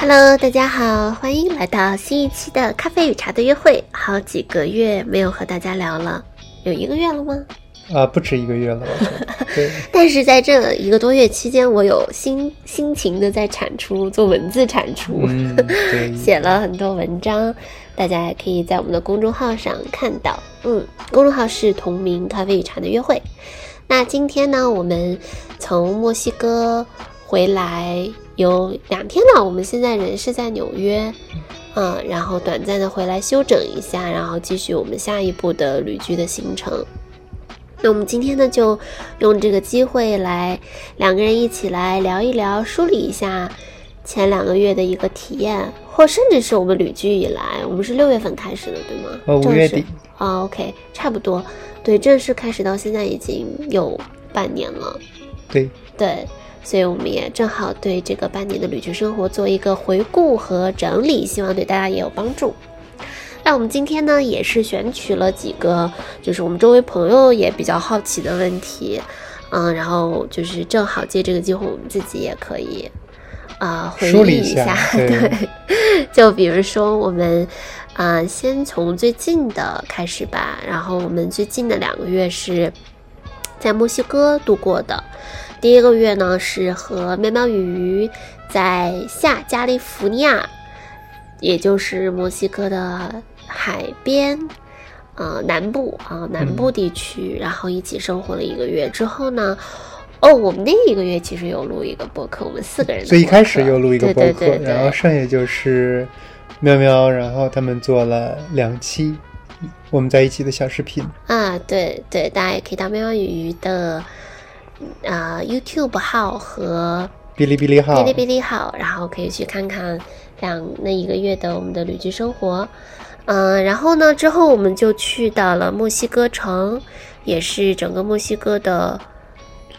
Hello，大家好，欢迎来到新一期的咖啡与茶的约会。好几个月没有和大家聊了，有一个月了吗？啊，不止一个月了。对，但是在这一个多月期间，我有辛辛勤的在产出，做文字产出，嗯，写了很多文章，大家也可以在我们的公众号上看到。嗯，公众号是同名咖啡与茶的约会。那今天呢，我们从墨西哥回来有两天了，我们现在人是在纽约，嗯，然后短暂的回来休整一下，然后继续我们下一步的旅居的行程。那我们今天呢，就用这个机会来两个人一起来聊一聊，梳理一下前两个月的一个体验，或甚至是我们旅居以来，我们是六月份开始的，对吗？呃，五月底。啊，OK，差不多。对，正式开始到现在已经有半年了。对对，所以我们也正好对这个半年的旅居生活做一个回顾和整理，希望对大家也有帮助。那我们今天呢，也是选取了几个，就是我们周围朋友也比较好奇的问题，嗯，然后就是正好借这个机会，我们自己也可以啊回忆一下，对，就比如说我们，啊，先从最近的开始吧。然后我们最近的两个月是在墨西哥度过的，第一个月呢是和喵喵鱼在下加利福尼亚，也就是墨西哥的。海边，呃，南部啊，南部地区，然后一起生活了一个月之后呢，哦，我们那一个月其实有录一个播客，我们四个人。所以一开始有录一个播客，然后剩下就是喵喵，然后他们做了两期我们在一起的小视频。啊，对对，大家也可以到喵喵鱼的啊 YouTube 号和哔哩哔哩号，哔哩哔哩号，然后可以去看看两那一个月的我们的旅居生活。嗯，然后呢？之后我们就去到了墨西哥城，也是整个墨西哥的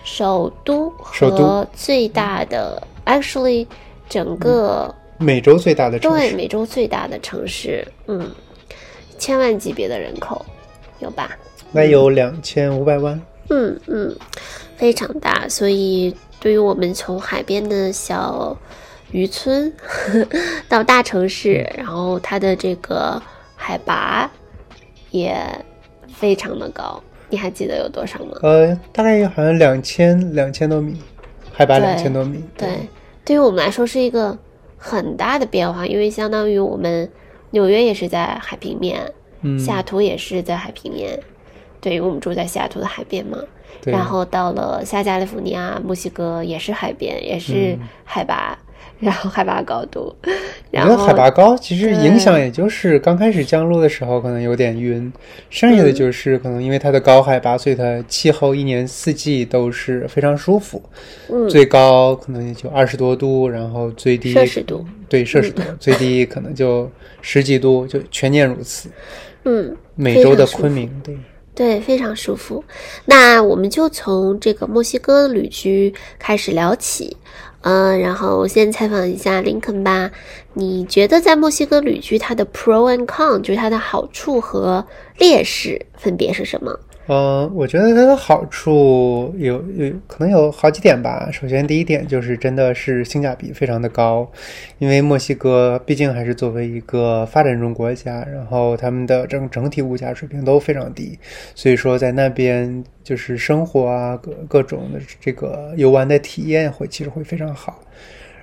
首都和最大的，actually，整个美洲最大的城市，对，美洲最大的城市，嗯，千万级别的人口，有吧？那有两千五百万。嗯嗯，非常大。所以，对于我们从海边的小渔村到大城市，然后它的这个。海拔也非常的高，你还记得有多少吗？呃，大概好像两千两千多米，海拔两千多米。对，对于我们来说是一个很大的变化，因为相当于我们纽约也是在海平面，西雅图也是在海平面，对于我们住在西雅图的海边嘛。然后到了下加利福尼亚、墨西哥也是海边，也是海拔。然后海拔高度，然后海拔高，其实影响也就是刚开始降落的时候可能有点晕，剩下的就是可能因为它的高海拔，所以它气候一年四季都是非常舒服。嗯，最高可能也就二十多度，然后最低摄氏度，对摄氏度，最低可能就十几度，就全年如此。嗯，美洲的昆明，对对，非常舒服。那我们就从这个墨西哥旅居开始聊起。嗯，然后我先采访一下林肯吧。你觉得在墨西哥旅居，它的 pro and con，就是它的好处和劣势分别是什么？嗯，我觉得它的好处有有可能有好几点吧。首先，第一点就是真的是性价比非常的高，因为墨西哥毕竟还是作为一个发展中国家，然后他们的整整体物价水平都非常低，所以说在那边就是生活啊各各种的这个游玩的体验会其实会非常好。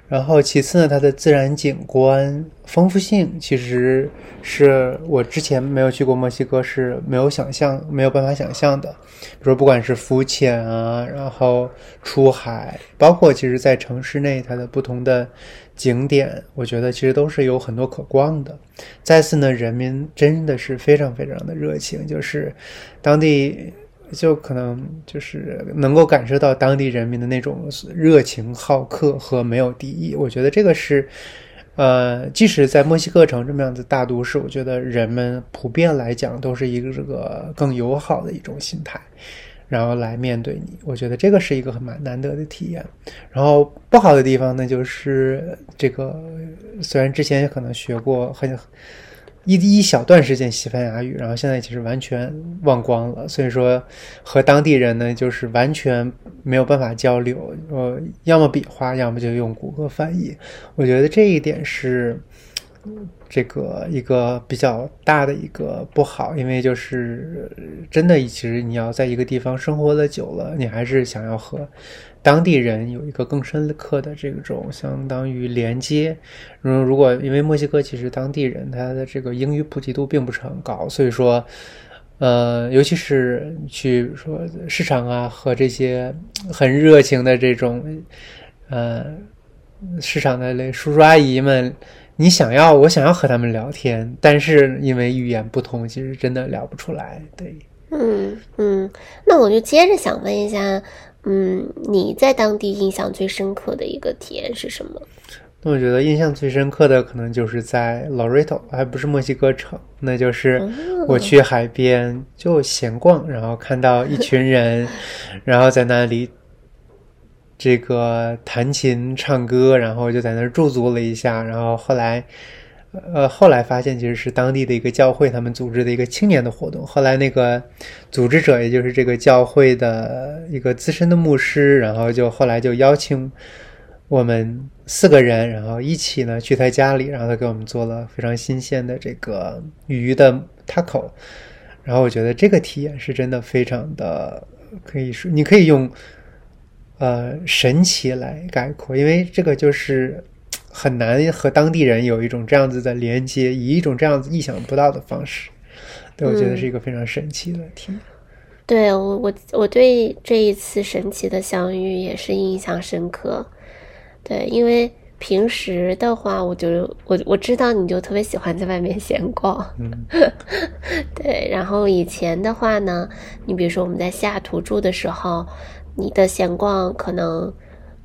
然后其次呢，它的自然景观丰富性其实是我之前没有去过墨西哥是没有想象、没有办法想象的。比如说，不管是浮潜啊，然后出海，包括其实在城市内它的不同的景点，我觉得其实都是有很多可逛的。再次呢，人民真的是非常非常的热情，就是当地。就可能就是能够感受到当地人民的那种热情好客和没有敌意，我觉得这个是，呃，即使在墨西哥城这么样子大都市，我觉得人们普遍来讲都是一个这个更友好的一种心态，然后来面对你，我觉得这个是一个很蛮难得的体验。然后不好的地方呢，就是这个虽然之前可能学过很。一一小段时间西班牙语，然后现在其实完全忘光了。所以说和当地人呢，就是完全没有办法交流，呃，要么比划，要么就用谷歌翻译。我觉得这一点是。这个一个比较大的一个不好，因为就是真的，其实你要在一个地方生活的久了，你还是想要和当地人有一个更深刻的这种相当于连接。嗯，如果因为墨西哥其实当地人他的这个英语普及度并不是很高，所以说，呃，尤其是去说市场啊和这些很热情的这种呃市场的那叔叔阿姨们。你想要，我想要和他们聊天，但是因为语言不通，其实真的聊不出来。对，嗯嗯，那我就接着想问一下，嗯，你在当地印象最深刻的一个体验是什么？那我觉得印象最深刻的可能就是在 Loreto，还不是墨西哥城，那就是我去海边就闲逛，然后看到一群人，然后在那里。这个弹琴唱歌，然后就在那儿驻足了一下，然后后来，呃，后来发现其实是当地的一个教会他们组织的一个青年的活动。后来那个组织者，也就是这个教会的一个资深的牧师，然后就后来就邀请我们四个人，然后一起呢去他家里，然后他给我们做了非常新鲜的这个鱼的 taco。然后我觉得这个体验是真的非常的，可以说你可以用。呃，神奇来概括，因为这个就是很难和当地人有一种这样子的连接，以一种这样子意想不到的方式，对我觉得是一个非常神奇的体验。对我，我我对这一次神奇的相遇也是印象深刻。对，因为平时的话，我就我我知道你就特别喜欢在外面闲逛，嗯，对。然后以前的话呢，你比如说我们在西雅图住的时候。你的闲逛可能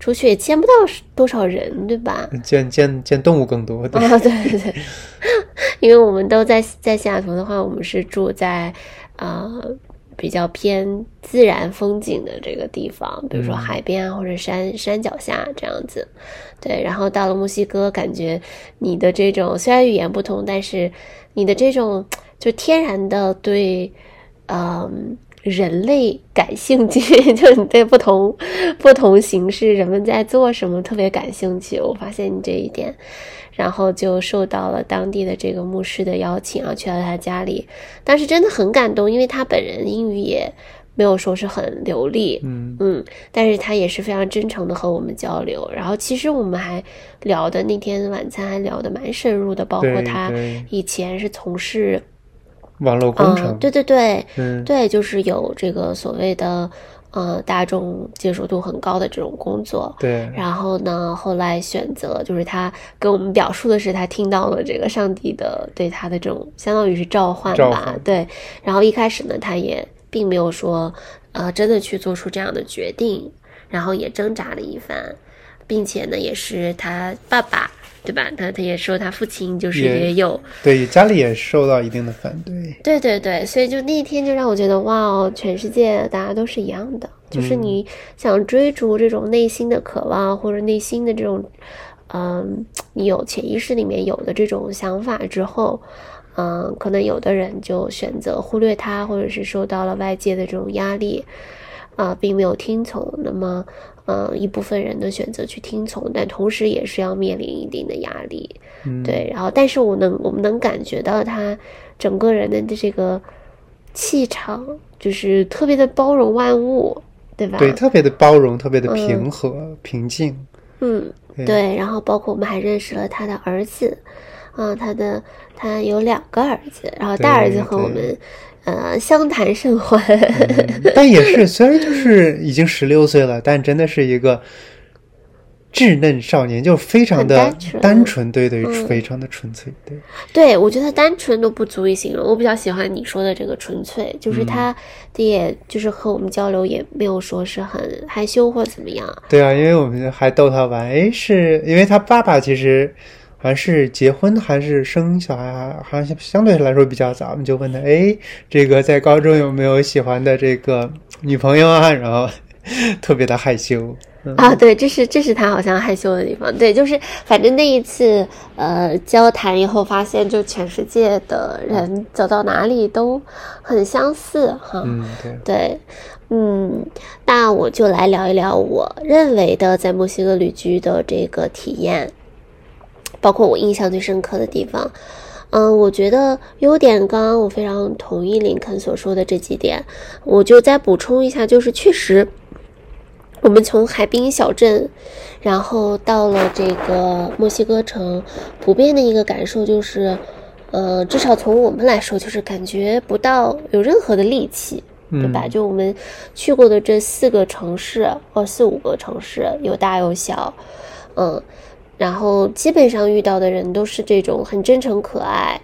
出去也见不到多少人，对吧？见见见动物更多。啊，对对对，因为我们都在在西雅图的话，我们是住在呃比较偏自然风景的这个地方，比如说海边啊或者山山脚下这样子。对，然后到了墨西哥，感觉你的这种虽然语言不同，但是你的这种就天然的对，嗯。人类感兴趣，就你对不同不同形式人们在做什么特别感兴趣。我发现你这一点，然后就受到了当地的这个牧师的邀请啊，去到他家里。当时真的很感动，因为他本人英语也没有说是很流利，嗯嗯，但是他也是非常真诚的和我们交流。然后其实我们还聊的那天晚餐还聊得蛮深入的，包括他以前是从事。网络工程，对对对，嗯，对，就是有这个所谓的，呃，大众接受度很高的这种工作，对。然后呢，后来选择，就是他跟我们表述的是，他听到了这个上帝的对他的这种相当于是召唤吧，对。然后一开始呢，他也并没有说，呃，真的去做出这样的决定，然后也挣扎了一番，并且呢，也是他爸爸。对吧？他他也说他父亲就是也有对家里也受到一定的反对。对对对，所以就那一天就让我觉得哇哦，全世界大家都是一样的，就是你想追逐这种内心的渴望或者内心的这种，嗯，你有潜意识里面有的这种想法之后，嗯，可能有的人就选择忽略它，或者是受到了外界的这种压力，啊，并没有听从。那么。嗯，一部分人的选择去听从，但同时也是要面临一定的压力，对。然后，但是我能，我们能感觉到他整个人的这个气场，就是特别的包容万物，对吧？对，特别的包容，特别的平和、平静。嗯，对。然后，包括我们还认识了他的儿子，啊，他的他有两个儿子，然后大儿子和我们。呃，相谈甚欢，但也是虽然就是已经十六岁了，但真的是一个稚嫩少年，就非常的单纯，对对，非常的纯粹，对。对，我觉得单纯都不足以形容，我比较喜欢你说的这个纯粹，就是他，也就是和我们交流也没有说是很害羞或怎么样。对啊，因为我们还逗他玩，哎，是因为他爸爸其实。还是结婚还是生小孩，好像相对来说比较早。我们就问他，哎，这个在高中有没有喜欢的这个女朋友啊？然后特别的害羞。嗯啊，对，这是这是他好像害羞的地方。对，就是反正那一次呃交谈以后，发现就全世界的人走到哪里都很相似哈。嗯，对，对，嗯，那我就来聊一聊我认为的在墨西哥旅居的这个体验，包括我印象最深刻的地方。嗯，我觉得优点，刚刚我非常同意林肯所说的这几点，我就再补充一下，就是确实。我们从海滨小镇，然后到了这个墨西哥城，普遍的一个感受就是，呃，至少从我们来说，就是感觉不到有任何的戾气，对吧？嗯就我们去过的这四个城市，或四五个城市，有大有小，嗯，然后基本上遇到的人都是这种很真诚可爱，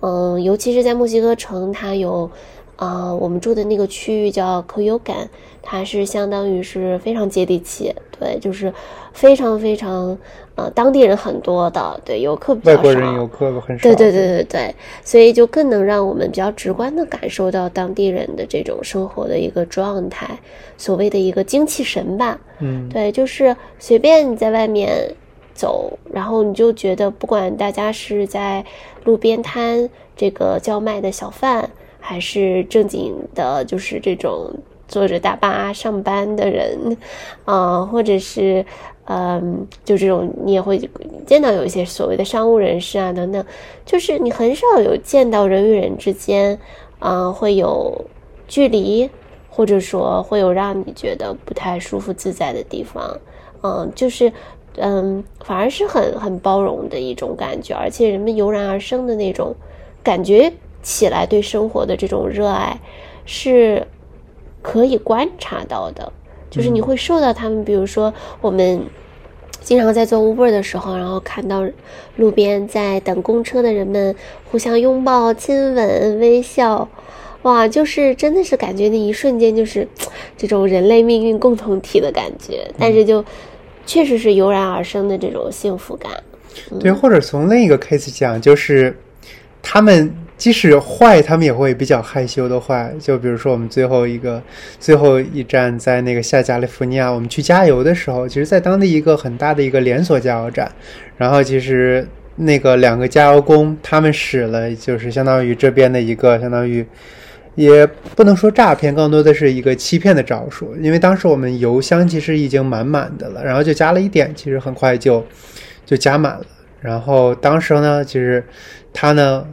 嗯，尤其是在墨西哥城，它有。啊、我们住的那个区域叫可有感，它是相当于是非常接地气，对，就是非常非常呃当地人很多的，对，游客比较少，外国人游客很少。对对对对对，所以就更能让我们比较直观的感受到当地人的这种生活的一个状态，所谓的一个精气神吧。嗯，对，就是随便你在外面走，然后你就觉得，不管大家是在路边摊这个叫卖的小贩，还是正经的，就是这种坐着大巴上班的人，啊、或者是嗯，就这种你也会见到有一些所谓的商务人士啊等等，就是你很少有见到人与人之间，啊、会有距离，或者说会有让你觉得不太舒服自在的地方，嗯，就是。嗯，反而是很很包容的一种感觉，而且人们油然而生的那种感觉起来，对生活的这种热爱是可以观察到的。就是你会受到他们，比如说我们经常在做 Uber 的时候，然后看到路边在等公车的人们互相拥抱、亲吻、微笑，哇，就是真的是感觉那一瞬间就是这种人类命运共同体的感觉，但是就确实是油然而生的这种幸福感。对，或者从另一个 case 讲，就是他们即使坏，他们也会比较害羞的坏。就比如说我们最后一个最后一站在那个下加利福尼亚，我们去加油的时候，其实，在当地一个很大的一个连锁加油站，然后其实那个两个加油工他们使了，就是相当于这边的一个相当于。也不能说诈骗，更多的是一个欺骗的招数。因为当时我们油箱其实已经满满的了，然后就加了一点，其实很快就就加满了。然后当时呢，其实他呢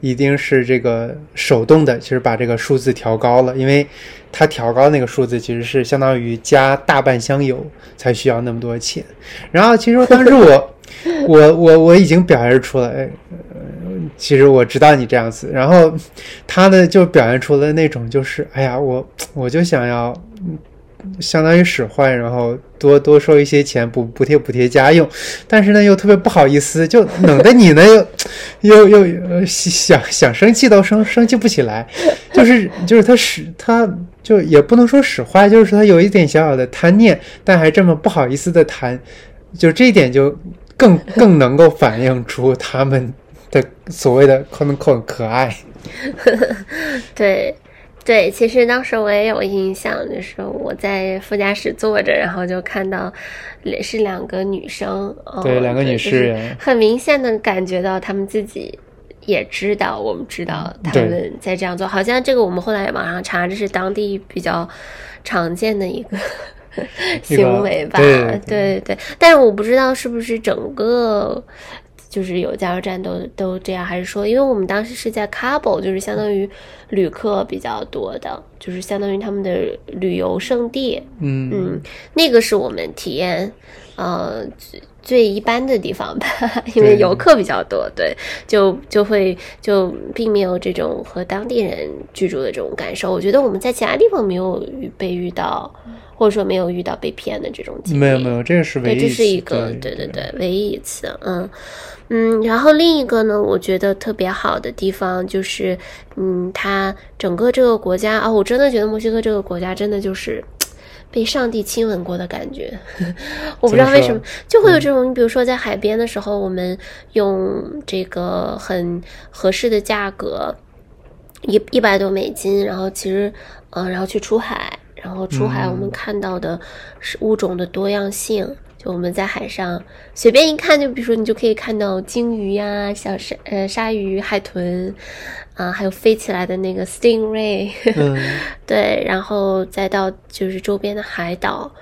一定是这个手动的，其实把这个数字调高了，因为他调高那个数字其实是相当于加大半箱油才需要那么多钱。然后其实当时我我我我已经表现出来，其实我知道你这样子。然后他呢就表现出了那种就是，哎呀，我我就想要。相当于使坏，然后多多收一些钱补补贴补贴家用，但是呢又特别不好意思，就弄得你呢又又又呃想想生气都生生气不起来，就是 就是他使他就也不能说使坏，就是他有一点小小的贪念，但还这么不好意思的谈，就这一点就更更能够反映出他们的所谓的可能很可爱。对，对，其实当时我也有印象，就是我在副驾驶坐着，然后就看到是两个女生，哦、对两个女士就是很明显的感觉到她们自己。也知道，我们知道他们在这样做，好像这个我们后来网上查，这是当地比较常见的一个行为吧？对对对对，但是我不知道是不是整个就是有加油站都都这样，还是说，因为我们当时是在 Cabo，就是相当于旅客比较多的，就是相当于他们的旅游胜地。嗯嗯，那个是我们体验呃最最一般的地方吧，因为游客比较多，对，就就会就并没有这种和当地人居住的这种感受。我觉得我们在其他地方没有遇被遇到，或者说没有遇到被骗的这种经历。没有没有，这个是唯对，一这是一次个对对对，唯一一次，嗯嗯，然后另一个呢，我觉得特别好的地方就是，嗯，它整个这个国家啊、我真的觉得墨西哥这个国家真的就是。被上帝亲吻过的感觉，我不知道为什么就会有这种。你比如说在海边的时候，我们用这个很合适的价格，一一百多美金，然后其实，嗯、然后去出海，然后出海我们看到的是物种的多样性。就我们在海上随便一看，就比如说你就可以看到鲸鱼呀、小鲨呃鲨鱼、海豚，啊，还有飞起来的那个 stingray，嗯。对，然后再到就是周边的海岛，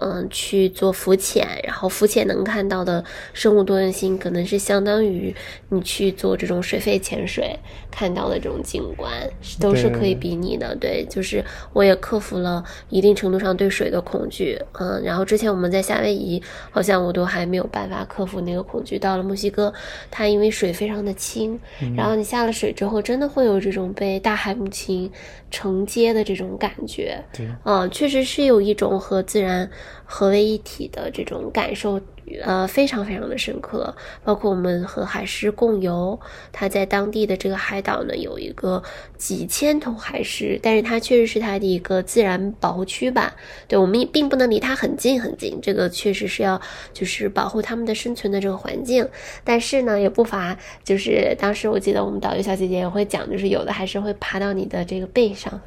嗯，去做浮潜，然后浮潜能看到的生物多样性，可能是相当于你去做这种水肺潜水看到的这种景观，都是可以比拟的。对，就是我也克服了一定程度上对水的恐惧，嗯，然后之前我们在夏威夷，好像我都还没有办法克服那个恐惧，到了墨西哥，它因为水非常的清，然后你下了水之后，真的会有这种被大海母亲承接的这种感觉。对，嗯，确实是有一种和自然合为一体的这种感受，呃，非常非常的深刻。包括我们和海狮共游，它在当地的这个海岛呢，有一个几千头海狮，但是它确实是它的一个自然保护区吧。对我们也并不能离它很近很近，这个确实是要就是保护它们的生存的这个环境。但是呢，也不乏就是当时我记得我们导游小姐姐也会讲，就是有的还是会爬到你的这个背上，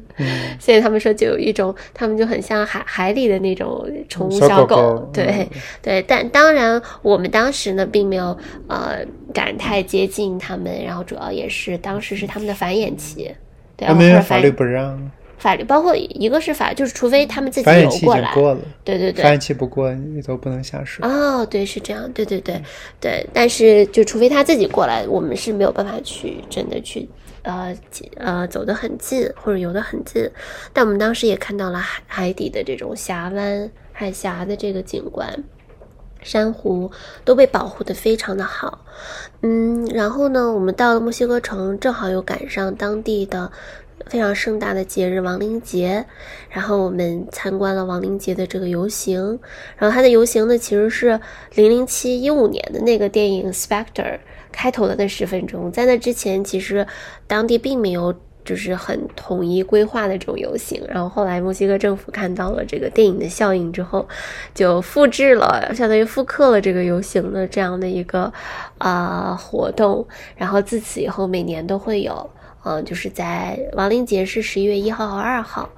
所以他们说就有一种，他们就很像海海里的那种宠物小小狗狗对、嗯对。但当然，我们当时呢并没有呃敢太接近他们，然后主要也是当时是他们的繁衍期，对啊，他或者法律不让，法律包括一个是法，就是除非他们自己繁衍期已游过来，经过了，对对对，繁衍期不过你都不能下水。哦，对，是这样，对对对对，但是就除非他自己过来，我们是没有办法去真的去呃近呃走得很近或者游得很近。但我们当时也看到了海海底的这种峡湾、海峡的这个景观。珊瑚都被保护的非常的好，嗯，然后呢，我们到了墨西哥城，正好又赶上当地的非常盛大的节日亡灵节，然后我们参观了亡灵节的这个游行，然后它的游行呢其实是零零七一五年的那个电影《Spectre》开头的那十分钟，在那之前其实当地并没有。就是很统一规划的这种游行，然后后来墨西哥政府看到了这个电影的效应之后，就复制了，相当于复刻了这个游行的这样的一个啊、活动，然后自此以后每年都会有。嗯，就是在亡灵节是十一月一号和二号，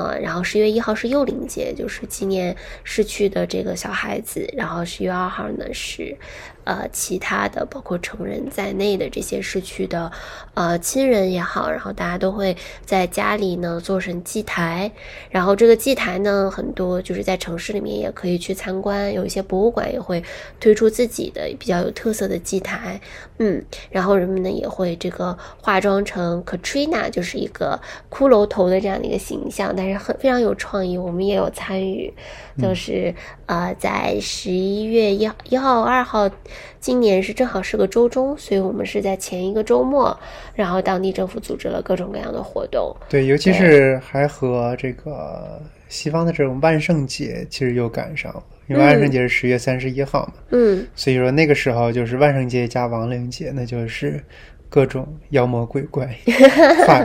呃，然后十月一号是幼灵节，就是纪念逝去的这个小孩子，然后十月二号呢是，呃，其他的包括成人在内的这些逝去的，呃，亲人也好，然后大家都会在家里呢做成祭台，然后这个祭台呢很多就是在城市里面也可以去参观，有一些博物馆也会推出自己的比较有特色的祭台，嗯，然后人们呢也会这个化妆成 Katrina，就是一个骷髅头的这样的一个形象，但是很非常有创意，我们也有参与，就是、呃在十一月一一号、二号，今年是正好是个周中，所以我们是在前一个周末，然后当地政府组织了各种各样的活动，对，尤其是还和这个西方的这种万圣节其实又赶上了，因为万圣节是十月三十一号嘛，嗯，所以说那个时候就是万圣节加亡灵节，那就是各种妖魔鬼怪 化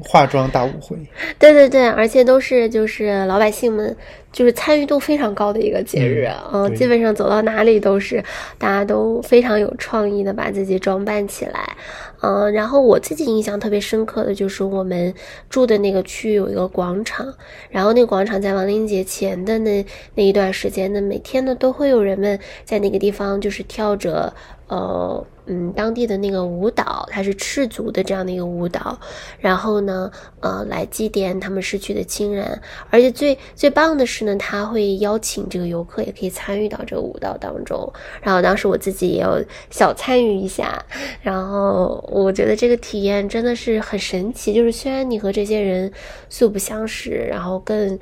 化妆大舞会。对对对，而且都是就是老百姓们就是参与度非常高的一个节日，嗯，对。基本上走到哪里都是大家都非常有创意的把自己装扮起来，嗯，然后我自己印象特别深刻的就是我们住的那个区域有一个广场，然后那个广场在亡灵节前的那那一段时间呢，每天呢都会有人们在那个地方就是跳着呃嗯当地的那个舞蹈，它是赤足的这样的一个舞蹈，然后呢呃来祭奠他们逝去的亲人，而且最最棒的是呢，他会邀请这个游客也可以参与到这个舞蹈当中，然后当时我自己也有小参与一下，然后我觉得这个体验真的是很神奇，就是虽然你和这些人素不相识，然后更。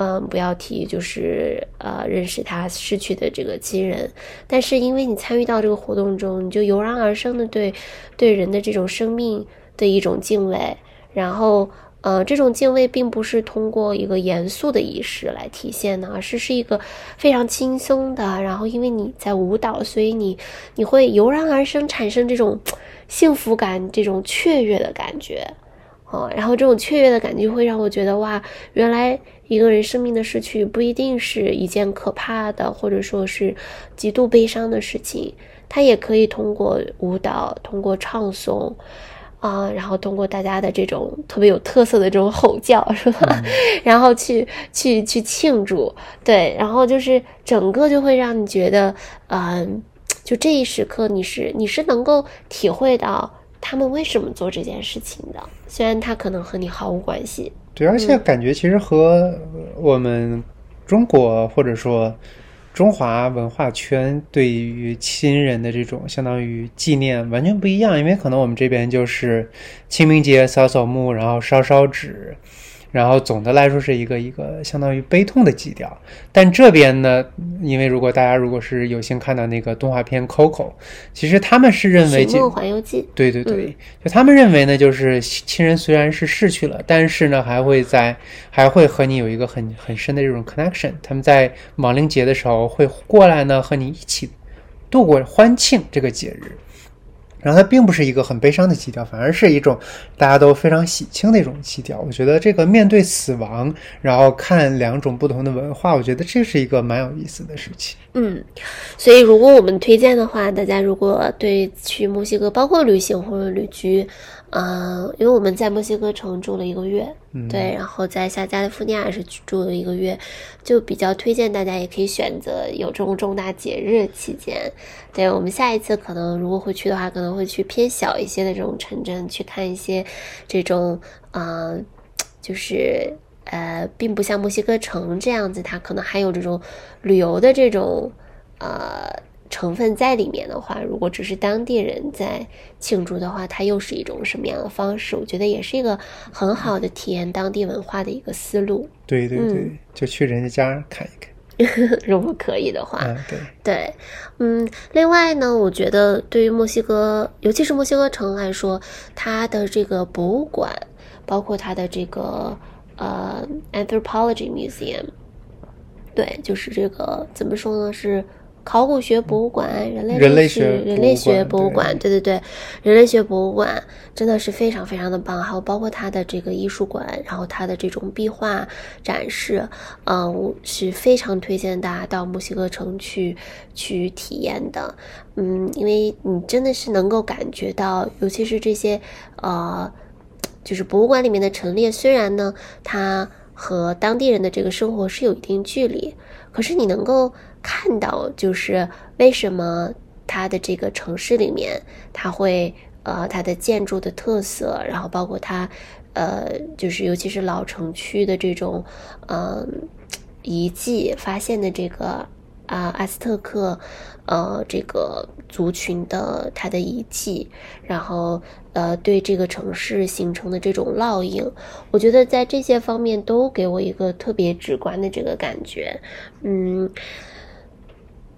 嗯，不要提就是呃认识他逝去的这个亲人，但是因为你参与到这个活动中，你就油然而生的对对人的这种生命的一种敬畏，然后呃这种敬畏并不是通过一个严肃的仪式来体现的，而是是一个非常轻松的，然后因为你在舞蹈，所以你你会油然而生产生这种 幸福感，这种雀跃的感觉。哦，然后这种雀跃的感觉会让我觉得哇，原来一个人生命的逝去不一定是一件可怕的，或者说是极度悲伤的事情，它也可以通过舞蹈、通过唱诵，啊，然后通过大家的这种特别有特色的这种吼叫，是吧？然后去去去庆祝，对，然后就是整个就会让你觉得，嗯，就这一时刻你是你是能够体会到他们为什么做这件事情的，虽然他可能和你毫无关系。对，而且感觉其实和我们中国或者说。中华文化圈对于亲人的这种相当于纪念完全不一样，因为可能我们这边就是清明节扫扫墓，然后烧烧纸。然后总的来说是一个一个相当于悲痛的基调，但这边呢，因为如果大家如果是有幸看到那个动画片《Coco》，其实他们是认为《寻梦环游记》对对对，就他们认为呢，就是亲人虽然是逝去了，但是呢还会在还会和你有一个很很深的这种 connection，他们在亡灵节的时候会过来呢和你一起度过欢庆这个节日。然后它并不是一个很悲伤的基调，反而是一种大家都非常喜庆的一种基调。我觉得这个面对死亡，然后看两种不同的文化，我觉得这是一个蛮有意思的事情。嗯，所以如果我们推荐的话，大家如果对去墨西哥，包括旅行或者旅居。嗯，因为我们在墨西哥城住了一个月，对，然后在下加利福尼亚是住了一个月，就比较推荐大家也可以选择有这种重大节日期间。对我们下一次可能如果会去的话，可能会去偏小一些的这种城镇去看一些这种，嗯，就是呃，并不像墨西哥城这样子，它可能还有这种旅游的这种，呃。成分在里面的话，如果只是当地人在庆祝的话，它又是一种什么样的方式？我觉得也是一个很好的体验当地文化的一个思路。对对对，就去人家家看一看。如果可以的话，对对，嗯。另外呢，我觉得对于墨西哥，尤其是墨西哥城来说，它的这个博物馆，包括它的这个呃 Anthropology Museum，对，就是这个怎么说呢？是。考古学博物馆、人类人类学人类学博物馆，对对对，人类学博物馆真的是非常非常的棒。还有包括它的这个艺术馆，然后它的这种壁画展示，嗯，是非常推荐大家到墨西哥城去去体验的。嗯，因为你真的是能够感觉到，尤其是这些呃，就是博物馆里面的陈列，虽然呢，它和当地人的这个生活是有一定距离，可是你能够。看到就是为什么它的这个城市里面，它会呃它的建筑的特色，然后包括它呃就是尤其是老城区的这种嗯遗迹发现的这个啊阿斯特克呃这个族群的它的遗迹，然后呃对这个城市形成的这种烙印，我觉得在这些方面都给我一个特别直观的这个感觉，嗯。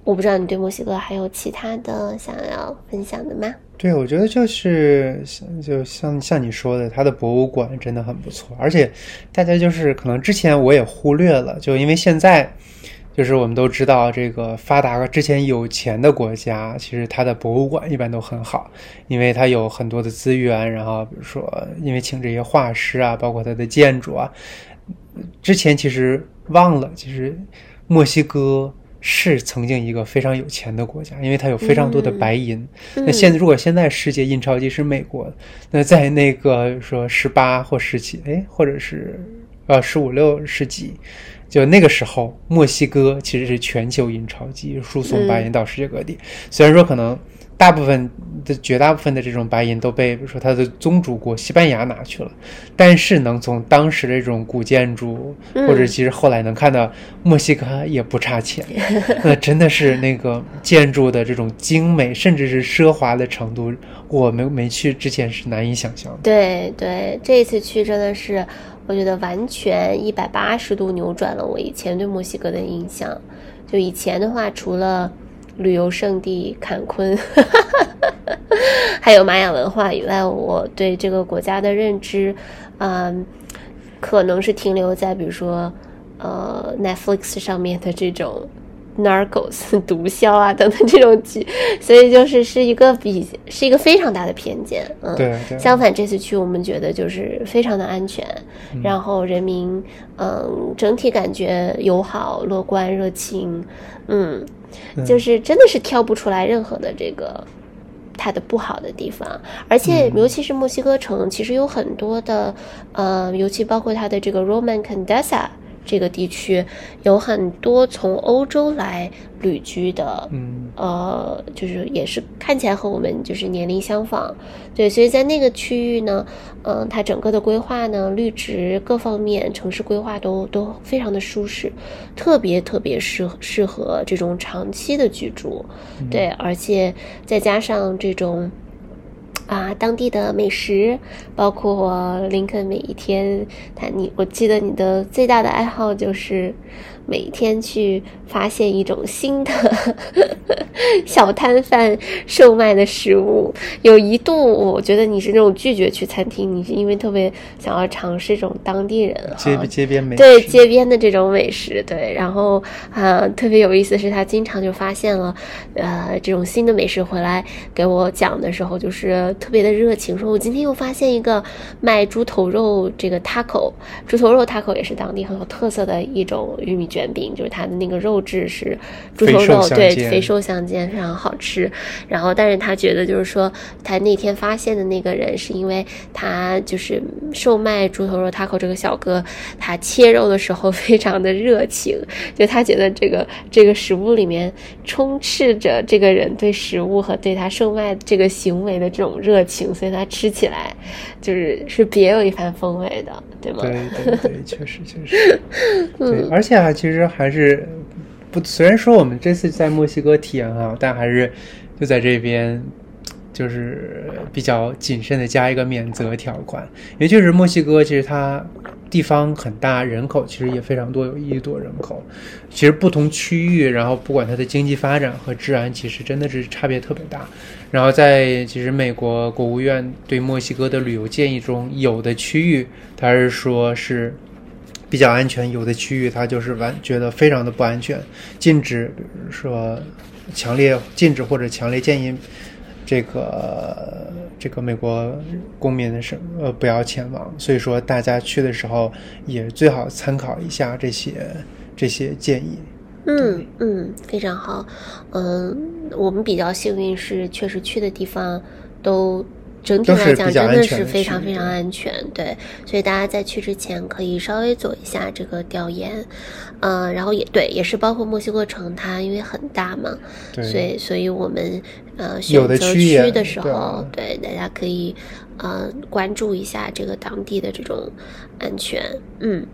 我不知道你对墨西哥还有其他的想要分享的吗？对，我觉得就是像就像像你说的，它的博物馆真的很不错，而且大家就是可能之前我也忽略了，就因为现在就是我们都知道，这个发达之前有钱的国家，其实它的博物馆一般都很好，因为它有很多的资源，然后比如说因为请这些画师啊，包括它的建筑啊，之前其实忘了，其实墨西哥。是曾经一个非常有钱的国家，因为它有非常多的白银。那现在如果现在世界印钞机是美国，那在那个说十八或十七，哎，或者是呃十五六世纪，就那个时候，墨西哥其实是全球印钞机，输送白银到世界各地。虽然说可能。大部分的绝大部分的这种白银都被，比如说它的宗主国西班牙拿去了，但是能从当时的这种古建筑，或者其实后来能看到墨西哥也不差钱，那真的是那个建筑的这种精美，甚至是奢华的程度，我没没去之前是难以想象的。对对，这次去真的是，我觉得完全一百八十度扭转了我以前对墨西哥的印象。就以前的话，除了旅游胜地坎昆，还有玛雅文化以外，我对这个国家的认知，嗯，可能是停留在比如说，呃，Netflix 上面的这种 Narcos 毒枭啊等等这种剧，所以就是是一个比是一个非常大的偏见，嗯，对。相反，这次去我们觉得就是非常的安全，然后人民嗯整体感觉友好、乐观、热情，嗯。就是真的是挑不出来任何的这个它的不好的地方，而且尤其是墨西哥城，其实有很多的，呃，尤其包括它的这个 Roman Condesa 这个地区，有很多从欧洲来旅居的，嗯。呃，就是也是看起来和我们就是年龄相仿，对，所以在那个区域呢，嗯、它整个的规划呢，绿植各方面城市规划都都非常的舒适，特别特别适适合这种长期的居住，对，而且再加上这种。啊，当地的美食，包括我林肯每一天，他你我记得你的最大的爱好就是每天去发现一种新的 小摊贩售卖的食物。有一度，我觉得你是那种拒绝去餐厅，你是因为特别想要尝试这种当地人街哈街边美对街边的这种美食，对，然后啊、特别有意思是他经常就发现了，呃，这种新的美食回来给我讲的时候，就是特别的热情，说我今天又发现一个卖猪头肉这个 taco，猪头肉 taco 也是当地很有特色的一种玉米卷饼，就是它的那个肉质是猪头肉，对，肥瘦相间，非常好吃。然后，但是他觉得就是说，他那天发现的那个人是因为他就是售卖猪头肉 taco 这个小哥，他切肉的时候非常的热情，就他觉得这个这个食物里面充斥着这个人对食物和对他售卖这个行为的这种热情，所以他吃起来就是是别有一番风味的，对吗？对对对，确实确实，对，而且啊，其实还是不，虽然说我们这次在墨西哥体验哈，但还是就在这边。就是比较谨慎的加一个免责条款，也就是墨西哥其实它地方很大，人口其实也非常多，有一亿多人口。其实不同区域，然后不管它的经济发展和治安，其实真的是差别特别大。然后在其实美国国务院对墨西哥的旅游建议中，有的区域它是说是比较安全，有的区域它就是完觉得非常的不安全，禁止，比如说强烈禁止或者强烈建议这个这个美国公民的是呃不要前往。所以说大家去的时候也最好参考一下这些这些建议。嗯嗯，非常好。嗯，我们比较幸运是，确实去的地方都整体来讲真的是非常非常安全。对，所以大家在去之前可以稍微做一下这个调研。呃，然后也对，也是包括墨西哥城，它因为很大嘛，对所以所以我们呃选择区的时对候，对大家可以呃关注一下这个当地的这种安全。嗯，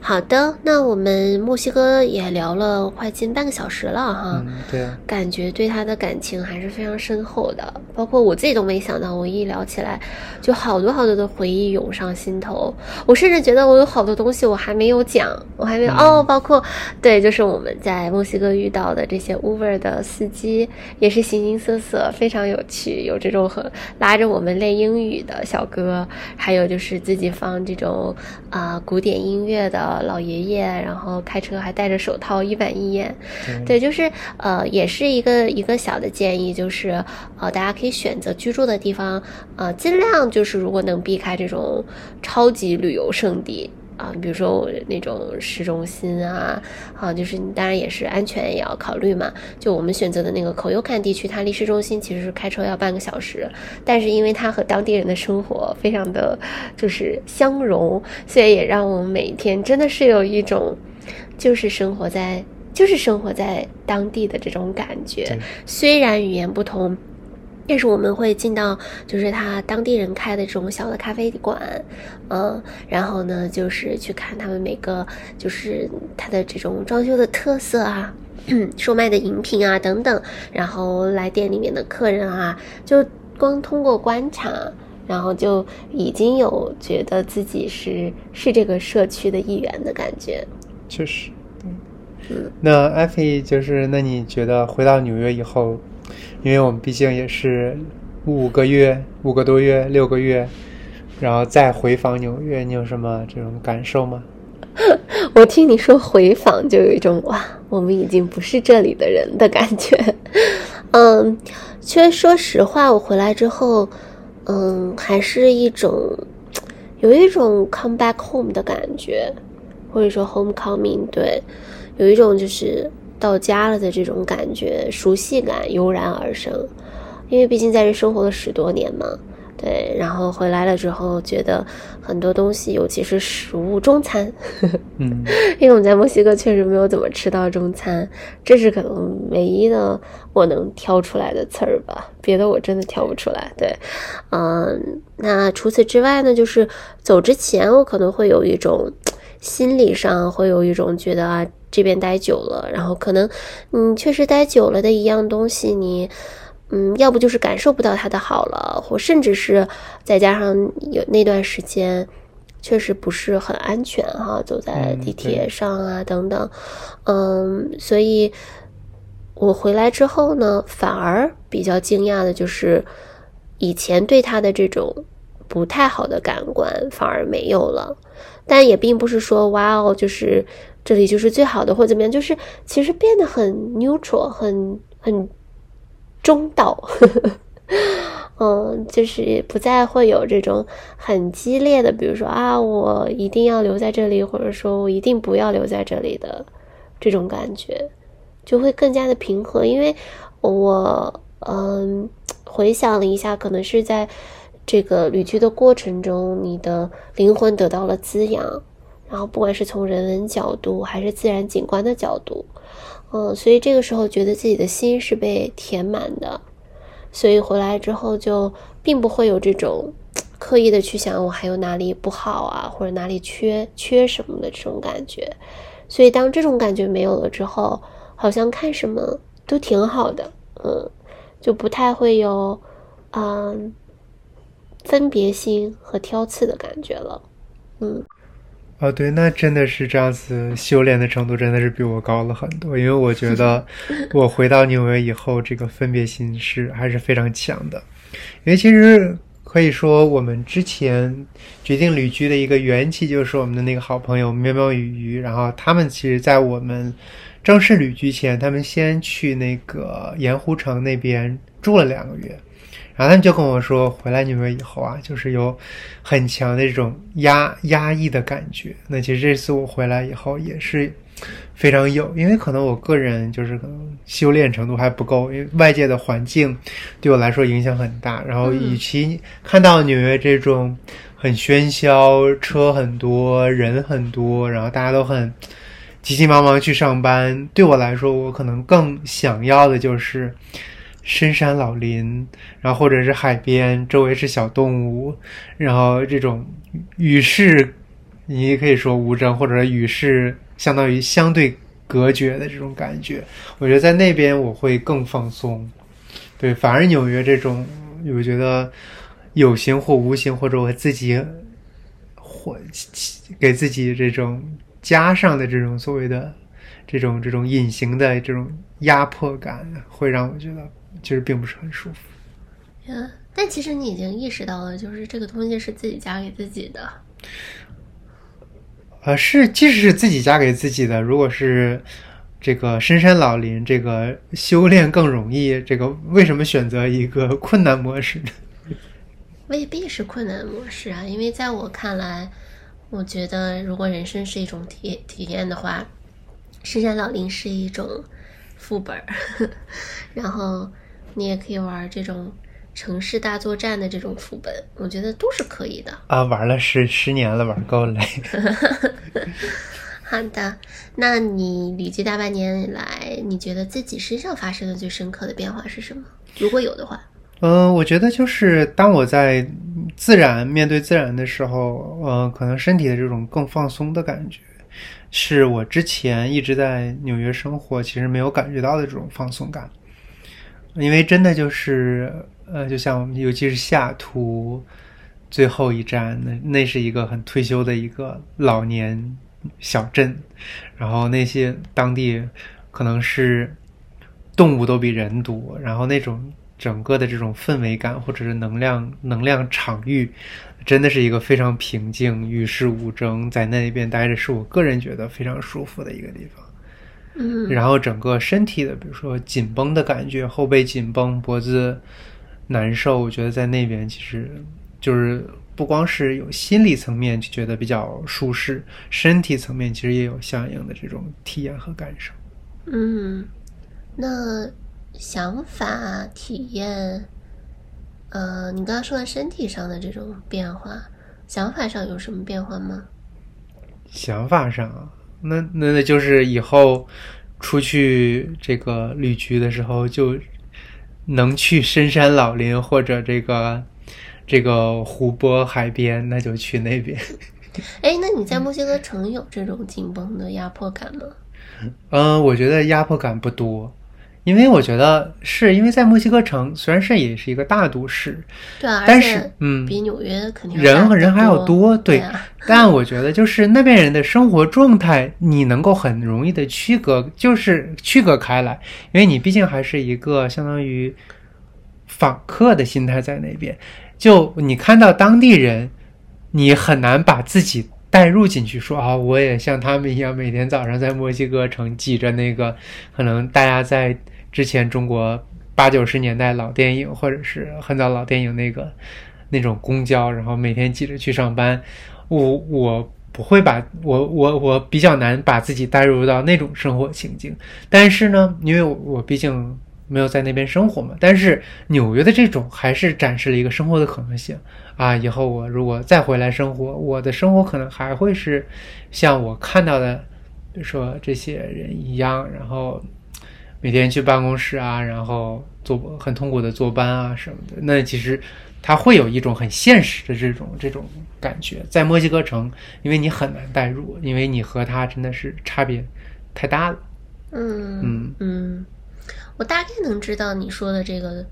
好的，那我们墨西哥也聊了快近半个小时了哈。嗯，对啊，感觉对他的感情还是非常深厚的，包括我自己都没想到，我一聊起来，就好多好多的回忆涌上心头。我甚至觉得我有好多东西我还没有讲，我还没有、哦，包括对，就是我们在墨西哥遇到的这些 Uber 的司机，也是形形色色，非常有趣，有这种很拉着我们练英语的小哥，还有就是自己放这种啊、古典音乐的老爷爷，然后开车还戴着手套，一板一眼。对，就是呃，也是一个一个小的建议，就是呃，大家可以选择居住的地方，呃，尽量就是如果能避开这种超级旅游胜地。啊，比如说我那种市中心啊，啊，就是当然也是安全也要考虑嘛。就我们选择的那个口尤坎地区，它离市中心其实是开车要半个小时，但是因为它和当地人的生活非常的就是相融，所以也让我们每一天真的是有一种就是生活在就是生活在当地的这种感觉。虽然语言不同，但是我们会进到就是他当地人开的这种小的咖啡馆，嗯，然后呢，就是去看他们每个就是他的这种装修的特色啊。售卖的饮品啊等等，然后来店里面的客人啊，就光通过观察，然后就已经有觉得自己是是这个社区的一员的感觉。确实。对那艾菲就是，那你觉得回到纽约以后，因为我们毕竟也是五个月、五个多月、六个月，然后再回访纽约，你有什么这种感受吗？我听你说回访，就有一种哇，我们已经不是这里的人的感觉。嗯，其实说实话，我回来之后，嗯，还是一种有一种 come back home 的感觉，或者说 homecoming，对，有一种就是到家了的这种感觉，熟悉感油然而生。因为毕竟在这生活了十多年嘛。对，然后回来了之后，觉得很多东西，尤其是食物中餐，嗯，因为我们在墨西哥确实没有怎么吃到中餐，这是可能唯一的我能挑出来的词儿吧，别的我真的挑不出来。对，嗯，那除此之外呢，就是走之前我可能会有一种心理上会有一种觉得啊，这边待久了，然后可能嗯，确实待久了的一样东西你。嗯，要不就是感受不到它的好了，或甚至是再加上有那段时间确实不是很安全哈，走在地铁上啊等等，嗯，所以我回来之后呢，反而比较惊讶的就是以前对它的这种不太好的感官反而没有了，但也并不是说哇哦，就是这里就是最好的或怎么样，就是其实变得很 neutral，很很。中道，嗯，就是不再会有这种很激烈的，比如说啊，我一定要留在这里，或者说我一定不要留在这里的这种感觉，就会更加的平和。因为我嗯回想了一下，可能是在这个旅居的过程中，你的灵魂得到了滋养，然后不管是从人文角度还是自然景观的角度。嗯，所以这个时候觉得自己的心是被填满的，所以回来之后就并不会有这种刻意的去想我还有哪里不好啊，或者哪里缺缺什么的这种感觉。所以当这种感觉没有了之后，好像看什么都挺好的，嗯，就不太会有嗯分别心和挑刺的感觉了，嗯。哦，对，那真的是这样子，修炼的程度真的是比我高了很多。因为我觉得，我回到纽约以后，这个分别心是还是非常强的。因为其实可以说，我们之前决定旅居的一个缘起，就是我们的那个好朋友喵喵鱼鱼。然后他们其实，在我们正式旅居前，他们先去那个盐湖城那边住了两个月。然后他们就跟我说，回来纽约以后啊，就是有很强的这种压压抑的感觉。那其实这次我回来以后也是非常有，因为可能我个人就是可能修炼程度还不够，因为外界的环境对我来说影响很大。然后与其看到纽约这种很喧嚣、车很多人很多，然后大家都很急急忙忙去上班，对我来说，我可能更想要的就是。深山老林，然后或者是海边，周围是小动物，然后这种与世，你也可以说无争，或者与世相当于相对隔绝的这种感觉。我觉得在那边我会更放松。对，反而纽约这种，我觉得有形或无形，或者我自己或给自己这种加上的这种所谓的这种这种隐形的这种压迫感，会让我觉得。其实并不是很舒服，嗯，但其实你已经意识到了，就是这个东西是自己加给自己的，呃，是，即使是自己加给自己的，如果是这个深山老林，这个修炼更容易，这个为什么选择一个困难模式呢？未必是困难模式啊，因为在我看来，我觉得如果人生是一种体体验的话，深山老林是一种副本儿，然后。你也可以玩这种城市大作战的这种副本，我觉得都是可以的啊。玩了十十年了，玩够了。好的，那你旅居大半年以来，你觉得自己身上发生的最深刻的变化是什么？如果有的话，嗯，我觉得就是当我在自然面对自然的时候，呃，可能身体的这种更放松的感觉，是我之前一直在纽约生活其实没有感觉到的这种放松感。因为真的就是，呃，就像尤其是下图最后一站，那那是一个很退休的一个老年小镇，然后那些当地可能是动物都比人多，然后那种整个的这种氛围感或者是能量能量场域，真的是一个非常平静、与世无争，在那边待着是我个人觉得非常舒服的一个地方。嗯，然后整个身体的，比如说紧绷的感觉，后背紧绷，脖子难受，我觉得在那边其实就是不光是有心理层面就觉得比较舒适，身体层面其实也有相应的这种体验和感受。嗯，那想法、体验呃，你刚刚说的身体上的这种变化，想法上有什么变化吗？想法上啊，那那那就是以后出去这个旅居的时候，就能去深山老林或者这个这个湖泊海边，那就去那边。哎，那你在墨西哥城有这种紧绷的压迫感吗？嗯，我觉得压迫感不多，因为我觉得是因为在墨西哥城虽然是也是一个大都市，对啊，但是嗯，比纽约肯定人和人还要多，对。对啊 但我觉得就是那边人的生活状态，你能够很容易的区隔，就是区隔开来，因为你毕竟还是一个相当于访客的心态在那边。就你看到当地人，你很难把自己带入进去，说啊，我也像他们一样，每天早上在墨西哥城挤着那个，可能大家在之前中国八九十年代老电影，或者是很早老电影那个那种公交，然后每天挤着去上班。我我不会把我我我比较难把自己带入到那种生活情境，但是呢，因为我我毕竟没有在那边生活嘛，但是纽约的这种还是展示了一个生活的可能性啊！以后我如果再回来生活，我的生活可能还会是像我看到的，比如说这些人一样，然后每天去办公室啊，然后坐很痛苦的坐班啊什么的。那其实他会有一种很现实的这种这种感觉，在墨西哥城，因为你很难代入，因为你和他真的是差别太大了。嗯嗯嗯，我大概能知道你说的这个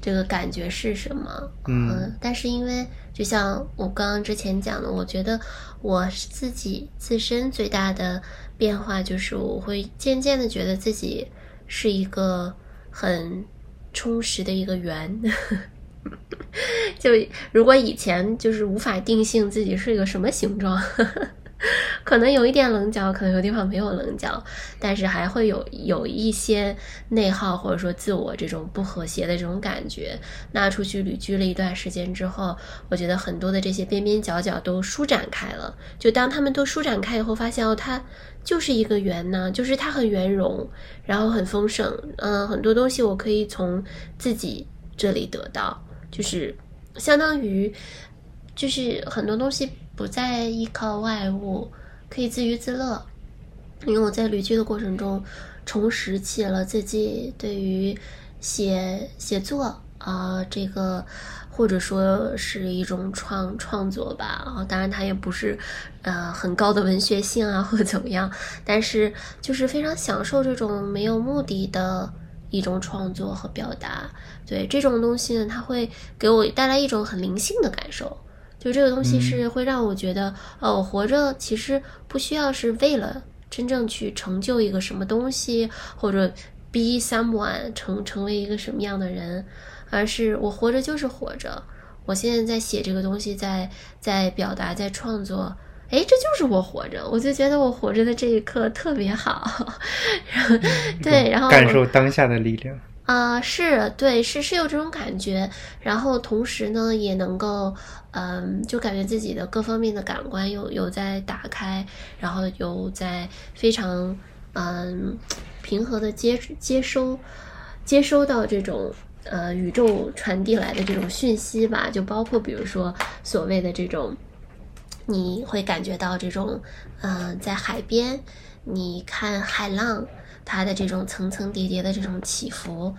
这个感觉是什么。嗯呃但是因为就像我刚刚之前讲的，我觉得我自己自身最大的变化就是我会渐渐的觉得自己是一个很充实的一个圆。就如果以前就是无法定性自己是一个什么形状，呵呵 可能有一点棱角，可能有地方没有棱角，但是还会有有一些内耗或者说自我这种不和谐的这种感觉。那出去旅居了一段时间之后，我觉得很多的这些边边角角都舒展开了。就当他们都舒展开以后，发现哦，它就是一个圆呢，就是它很圆融，然后很丰盛。嗯、很多东西我可以从自己这里得到，就是相当于就是很多东西不再依靠外物，可以自娱自乐。因为我在旅居的过程中，重拾起了自己对于写写作啊、这个或者说是一种创创作吧啊，当然它也不是呃很高的文学性啊或者怎么样，但是就是非常享受这种没有目的的一种创作和表达。对这种东西呢，它会给我带来一种很灵性的感受。就这个东西是会让我觉得，呃，我活着其实不需要是为了真正去成就一个什么东西，或者 be someone 成成为一个什么样的人，而是我活着就是活着。我现在在写这个东西，在在表达，在创作，哎，这就是我活着。我就觉得我活着的这一刻特别好，然后对，然后感受当下的力量。啊、是对，是是有这种感觉，然后同时呢，也能够，嗯，就感觉自己的各方面的感官有有在打开，然后有在非常嗯平和的接接收接收到这种呃宇宙传递来的这种讯息吧，就包括比如说所谓的这种你会感觉到这种，嗯、在海边，你看海浪，它的这种层层叠叠的这种起伏，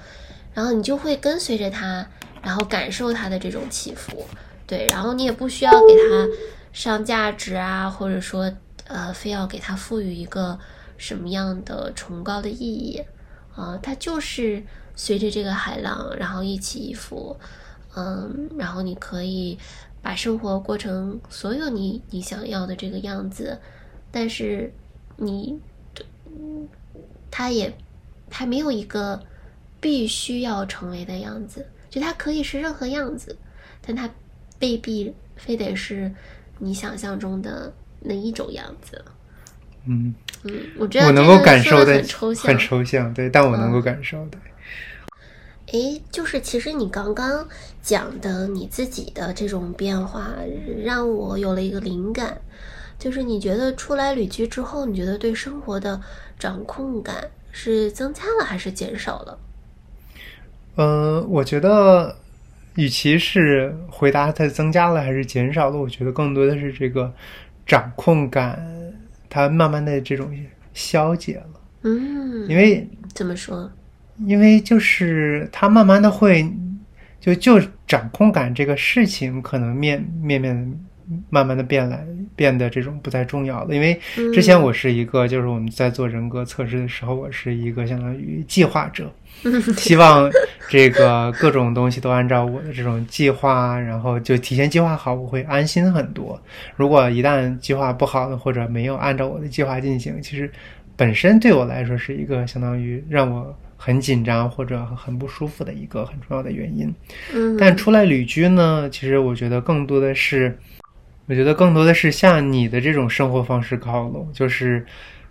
然后你就会跟随着它，然后感受它的这种起伏，对，然后你也不需要给它上价值啊，或者说呃，非要给它赋予一个什么样的崇高的意义。啊、它就是随着这个海浪，然后一起一伏，嗯，然后你可以把生活过成所有你你想要的这个样子，但是你，嗯，它也他没有一个必须要成为的样子，就他可以是任何样子，但他未必非得是你想象中的那一种样子。嗯，嗯，我觉得我能够感受的很抽象，很抽象，对，但我能够嗯。感受的。诶，就是其实你刚刚讲的你自己的这种变化，让我有了一个灵感，就是你觉得出来旅居之后，你觉得对生活的掌控感是增加了还是减少了？嗯，我觉得与其是回答它增加了还是减少了，我觉得更多的是这个掌控感，它慢慢的这种消解了。嗯，因为怎么说？因为就是它慢慢的会，就就掌控感这个事情，可能面面面慢慢的变来变得这种不再重要了。因为之前我是一个，就是我们在做人格测试的时候，我是一个相当于计划者，希望这个各种东西都按照我的这种计划，然后就提前计划好，我会安心很多。如果一旦计划不好或者没有按照我的计划进行，其实本身对我来说是一个相当于让我很紧张或者很不舒服的一个很重要的原因。嗯，但出来旅居呢，其实我觉得更多的是，我觉得更多的是向你的这种生活方式靠拢，就是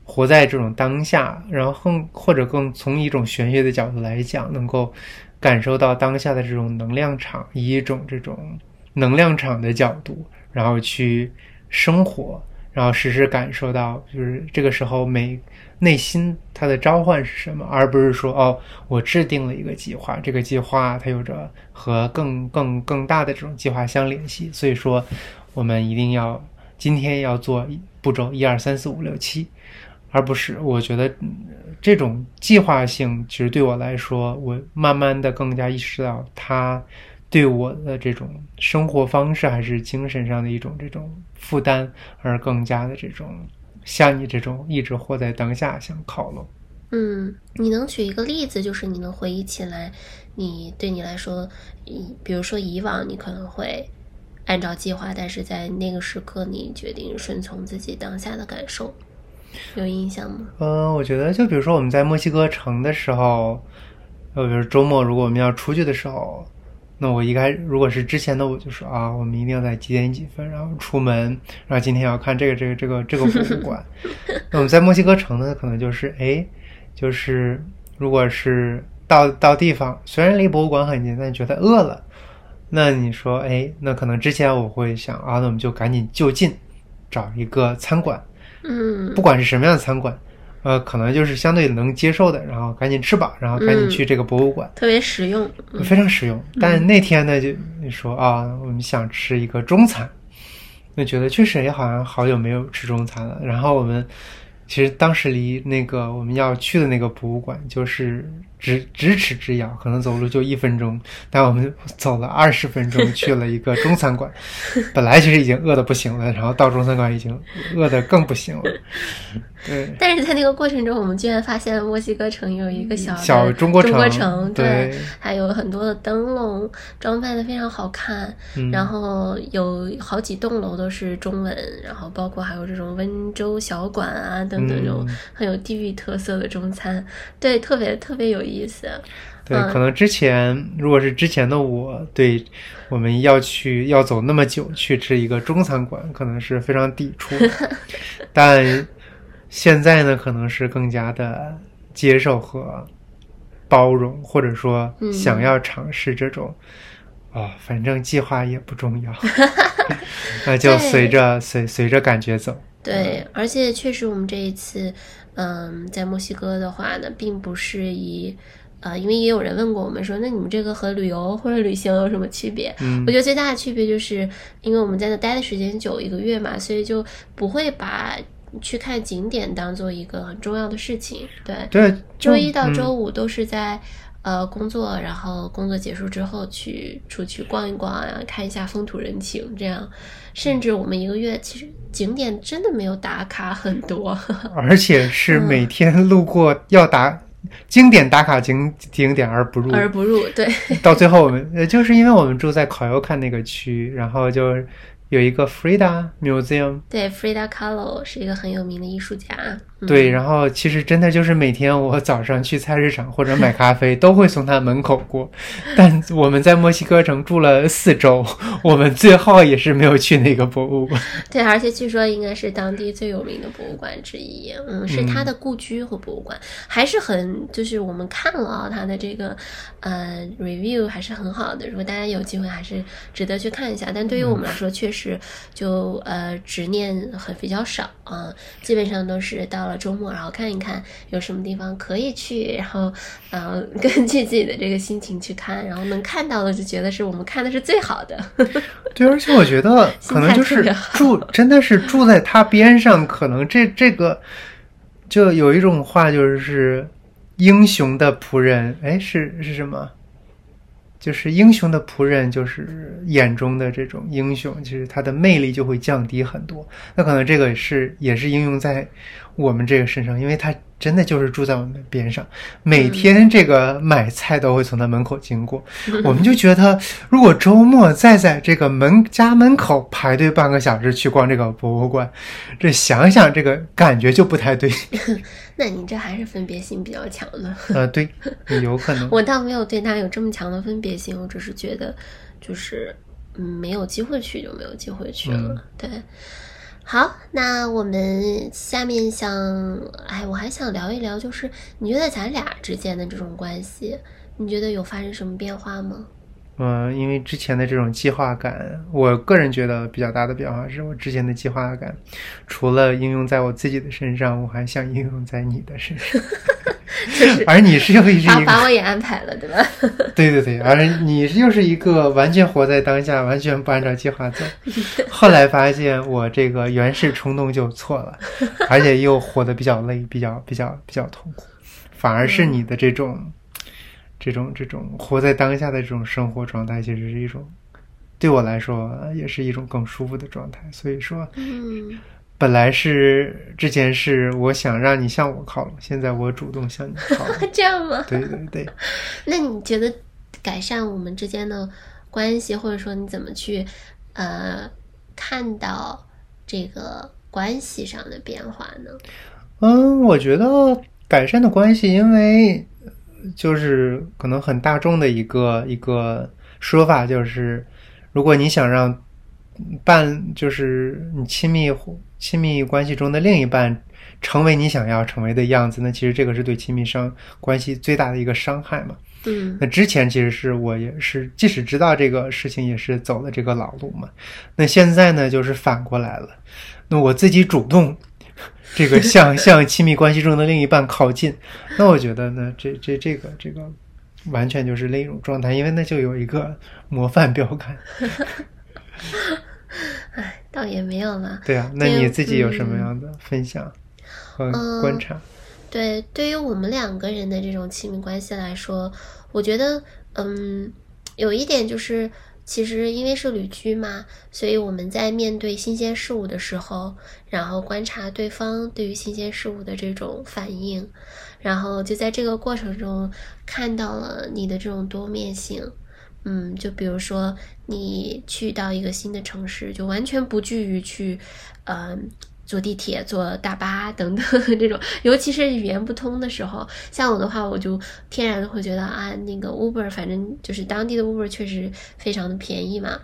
活在这种当下，然后更或者更从一种玄学的角度来讲，能够感受到当下的这种能量场，以一种这种能量场的角度，然后去生活，然后时时感受到，就是这个时候每内心它的召唤是什么，而不是说哦，我制定了一个计划，这个计划它有着和更更更大的这种计划相联系，所以说我们一定要今天要做步骤一二三四五六七，而不是我觉得这种计划性，其实对我来说，我慢慢的更加意识到它对我的这种生活方式还是精神上的一种这种负担，而更加的这种像你这种一直活在当下想靠拢。嗯，你能举一个例子，就是你能回忆起来，你对你来说，以比如说以往你可能会按照计划，但是在那个时刻你决定顺从自己当下的感受，有印象吗？嗯，我觉得就比如说我们在墨西哥城的时候，呃，比如周末如果我们要出去的时候，那我一开如果是之前的我就说啊，我们一定要在几点几分，然后出门，然后今天要看这个这个这个这个博物馆。那我们在墨西哥城呢，可能就是哎，就是如果是到到地方，虽然离博物馆很近，但觉得饿了，那你说哎，那可能之前我会想啊，那我们就赶紧就近找一个餐馆。嗯不管是什么样的餐馆，呃，可能就是相对能接受的，然后赶紧吃饱，然后赶紧去这个博物馆，特别实用。嗯非常实用。但那天呢，就你说啊，我们想吃一个中餐，那觉得确实也好像好久没有吃中餐了。然后我们其实当时离那个我们要去的那个博物馆就是咫咫尺之遥，可能走路就一分钟，但我们走了二十分钟去了一个中餐馆。本来其实已经饿的不行了，然后到中餐馆已经饿的更不行了。对。但是在那个过程中，我们居然发现墨西哥城有一个小小中国中国城城，对还有很多的灯笼，装扮的非常好看。嗯然后有好几栋楼都是中文，然后包括还有这种温州小馆啊等等这种嗯很有地域特色的中餐，对，特别特别有意思。对，嗯可能之前如果是之前的我，对我们要去要走那么久去吃一个中餐馆，可能是非常抵触。但现在呢，可能是更加的接受和包容，或者说嗯想要尝试这种。啊、反正计划也不重要，那就随着随随着感觉走。对，而且确实，我们这一次，嗯，在墨西哥的话呢，并不是以，呃，因为也有人问过我们说，那你们这个和旅游或者旅行有什么区别？嗯我觉得最大的区别就是，因为我们在那待的时间久，一个月嘛，所以就不会把去看景点当做一个很重要的事情。对，对，周一到嗯周五都是在、呃工作，然后工作结束之后去出去逛一逛啊，看一下风土人情，这样。甚至我们一个月其实景点真的没有打卡很多，而且是每天路过要打经典打卡景景点而不入，而不入。对，到最后我们呃，就是因为我们住在考尤看那个区，然后就有一个 Frida Museum，对，Frida Kahlo 是一个很有名的艺术家。嗯、对，然后其实真的就是每天我早上去菜市场或者买咖啡都会从他门口过，但我们在墨西哥城住了四周，我们最后也是没有去那个博物馆。对，而且据说应该是当地最有名的博物馆之一，嗯，是他的故居和博物馆，还是很就是我们看了啊，他的这个呃 review 还是很好的，如果大家有机会还是值得去看一下。但对于我们来说，确是就呃执念很比较少啊，基本上都是到了周末，然后看一看有什么地方可以去，然后呃 根据自己的这个心情去看，然后能看到的就觉得是我们看的是最好的。对，而且我觉得 可能就是住，真的是住在他边上，可能这这个就有一种话就是英雄的仆人，哎，是是什么？就是英雄的仆人，就是眼中的这种英雄，其实他的魅力就会降低很多。那可能这个是也是应用在我们这个身上，因为他真的就是住在我们边上，每天这个买菜都会从他门口经过，我们就觉得如果周末再在这个门家门口排队半个小时去逛这个博物馆，这想想这个感觉就不太对。那你这还是分别心比较强的。呃，对，有可能。我倒没有对他有这么强的分别心，我只是觉得，就是嗯，没有机会去就没有机会去了。对，好，那我们下面想，哎，我还想聊一聊，就是你觉得咱俩之间的这种关系，你觉得有发生什么变化吗？嗯，因为之前的这种计划感，我个人觉得比较大的变化是我之前的计划感，除了应用在我自己的身上，我还想应用在你的身上。而你是又是一个把我也安排了，对吧？对 对对，而你又是一个完全活在当下，完全不按照计划走。后来发现我这个原始冲动就错了，而且又活得比较累，比较比较比较痛苦，反而是你的这种。这种这种活在当下的这种生活状态，其实是一种对我来说也是一种更舒服的状态。所以说，嗯，本来是之前是我想让你向我靠拢，现在我主动向你靠拢，这样吗？对对对。那你觉得改善我们之间的关系，或者说你怎么去呃看到这个关系上的变化呢？嗯，我觉得改善的关系，因为。就是可能很大众的一个一个说法，就是如果你想让伴，就是你亲密亲密关系中的另一半成为你想要成为的样子，那其实这个是对亲密伤关系最大的一个伤害嘛。嗯，那之前其实是我也是，即使知道这个事情，也是走了这个老路嘛。那现在呢，就是反过来了，那我自己主动。这个向向亲密关系中的另一半靠近，那我觉得呢，这这这个这个完全就是另一种状态，因为那就有一个模范标杆。哎，倒也没有嘛。对啊，那你自己有什么样的分享和观察？对，对于我们两个人的这种亲密关系来说，我觉得，嗯，有一点就是。其实因为是旅居嘛，所以我们在面对新鲜事物的时候，然后观察对方对于新鲜事物的这种反应，然后就在这个过程中看到了你的这种多面性。嗯，就比如说你去到一个新的城市，就完全不惧于去，嗯。坐地铁、坐大巴等等 这种，尤其是语言不通的时候，像我的话，我就天然的会觉得啊，那个 Uber，反正就是当地的 Uber 确实非常的便宜嘛。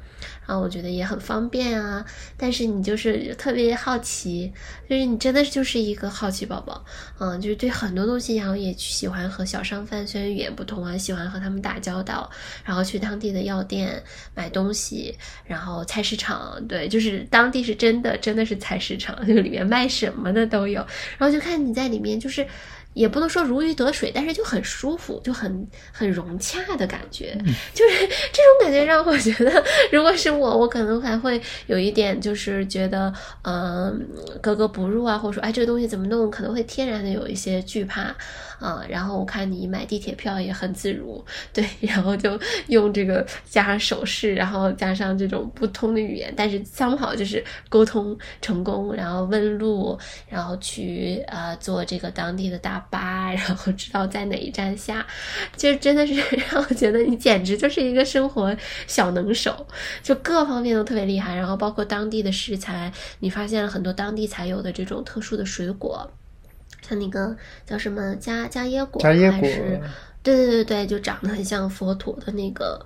然后我觉得也很方便啊，但是你就是特别好奇，就是你真的就是一个好奇宝宝，嗯，就是对很多东西，然后也喜欢和小商贩，虽然语言不通啊，喜欢和他们打交道，然后去当地的药店买东西，然后菜市场，对，就是当地是真的，真的是菜市场，就里面卖什么的都有，然后就看你在里面就是。也不能说如鱼得水，但是就很舒服，就很很融洽的感觉，就是这种感觉让我觉得，如果是我，我可能还会有一点就是觉得，嗯，格格不入啊，或者说，哎，这个东西怎么弄，可能会天然的有一些惧怕。啊，然后我看你买地铁票也很自如，对，然后就用这个加上手势，然后加上这种不通的语言，但是刚好就是沟通成功，然后问路，然后去呃坐这个当地的大巴，然后知道在哪一站下，就真的是让我觉得你简直就是一个生活小能手，就各方面都特别厉害，然后包括当地的食材，你发现了很多当地才有的这种特殊的水果。像那个叫什么加加椰果，还是对对对对，就长得很像佛陀的那个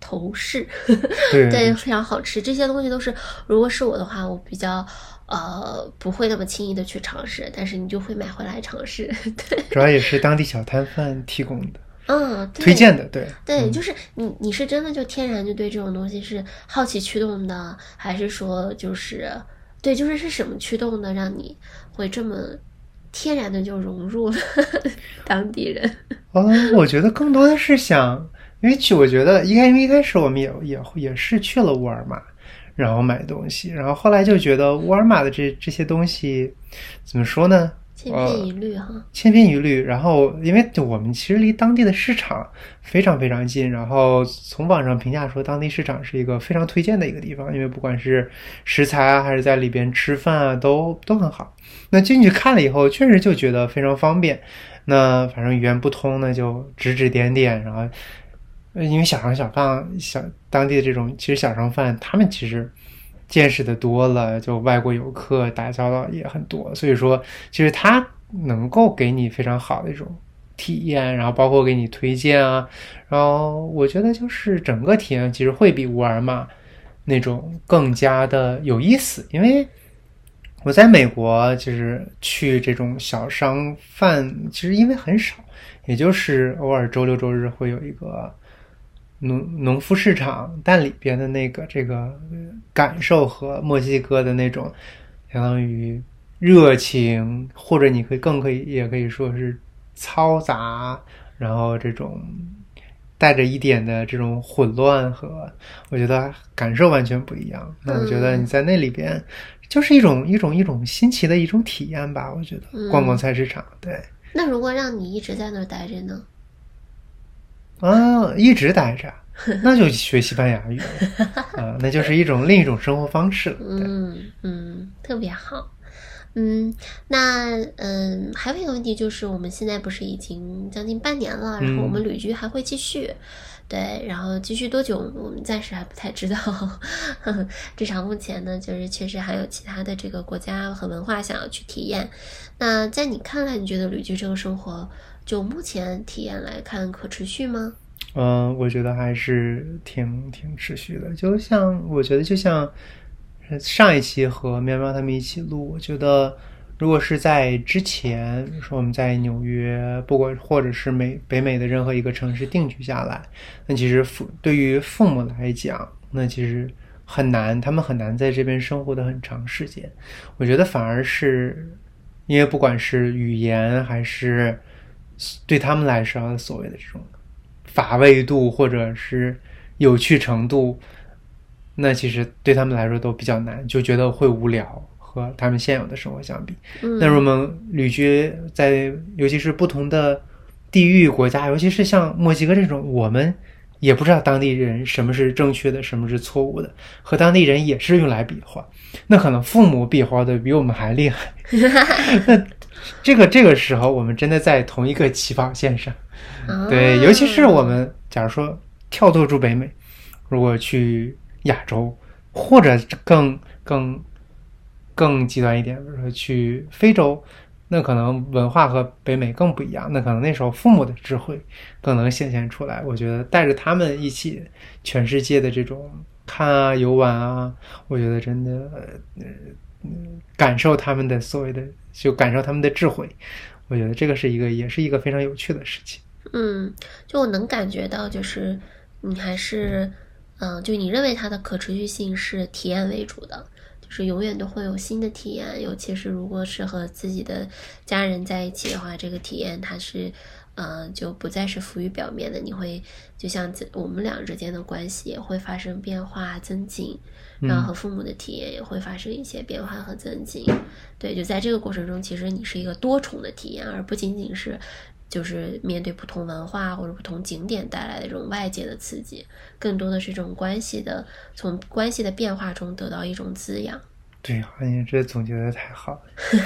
头饰，对，非常好吃。这些东西都是，如果是我的话，我比较呃不会那么轻易的去尝试，但是你就会买回来尝试。对，主要也是当地小摊贩提供的。嗯，推荐的，对对，嗯就是你，你是真的就天然就对这种东西是好奇驱动的，还是说就是对，就是是什么驱动的，让你会这么天然的就融入了 当地人？哦，我觉得更多的是想，因为去，我觉得应该因为一开始我们也也也是去了沃尔玛，然后买东西，然后后来就觉得沃尔玛的这这些东西怎么说呢？千篇一律哈。千篇一律。然后，因为就我们其实离当地的市场非常非常近，然后从网上评价说当地市场是一个非常推荐的一个地方，因为不管是食材啊，还是在里边吃饭啊，都都很好。那进去看了以后，确实就觉得非常方便。那反正语言不通呢，就指指点点，然后。因为小商小贩小当地的这种，其实小商贩他们其实见识的多了，就外国游客打交道也很多，所以说其实他能够给你非常好的一种体验，然后包括给你推荐啊，然后我觉得就是整个体验其实会比沃尔玛那种更加的有意思，因为我在美国就是去这种小商贩，其实因为很少，也就是偶尔周六周日会有一个。农农夫市场，但里边的那个这个呃感受和墨西哥的那种相当于热情，或者你可以更可以也可以说是嘈杂，然后这种带着一点的这种混乱和，我觉得感受完全不一样。那我觉得你在那里边就是一种一种一种新奇的一种体验吧。我觉得逛逛菜市场，对那如果让你一直在那儿待着呢？啊，一直待着。那就学西班牙语了 啊，那就是一种另一种生活方式了。对，嗯嗯，特别好。嗯，那嗯，还有一个问题就是，我们现在不是已经将近半年了，然后我们旅居还会继续，对，然后继续多久，我们暂时还不太知道。至少目前呢，就是确实还有其他的这个国家和文化想要去体验。那在你看来，你觉得旅居这个生活，就目前体验来看，可持续吗？嗯，我觉得还是挺挺持续的。就像我觉得，就像上一期和喵喵他们一起录，我觉得如果是在之前，说我们在纽约，不管或者是美北美的任何一个城市定居下来，那其实父对于父母来讲，那其实很难，他们很难在这边生活的很长时间。我觉得反而是因为不管是语言还是对他们来说所谓的这种。乏味度或者是有趣程度，那其实对他们来说都比较难，就觉得会无聊，和他们现有的生活相比。嗯，那我们旅居在，尤其是不同的地域国家，尤其是像墨西哥这种，我们也不知道当地人什么是正确的，什么是错误的，和当地人也是用来比划。那可能父母比划的比我们还厉害。那这个这个时候，我们真的在同一个起跑线上。对，尤其是我们，假如说跳脱出北美，如果去亚洲，或者更更更极端一点，比如说去非洲，那可能文化和北美更不一样。那可能那时候父母的智慧更能显现出来。我觉得带着他们一起全世界的这种看啊、游玩啊，我觉得真的呃感受他们的所谓的，就感受他们的智慧。我觉得这个是一个，也是一个非常有趣的事情。嗯，就我能感觉到，就是你还是，嗯、就你认为它的可持续性是体验为主的，就是永远都会有新的体验，尤其是如果是和自己的家人在一起的话，这个体验它是，呃，就不再是浮于表面的，你会就像自我们俩之间的关系也会发生变化增进，然后和父母的体验也会发生一些变化和增进。对，就在这个过程中，其实你是一个多重的体验，而不仅仅是。就是面对不同文化或者不同景点带来的这种外界的刺激，更多的是这种关系的从关系的变化中得到一种滋养，对，哎呀，这总结的太好了。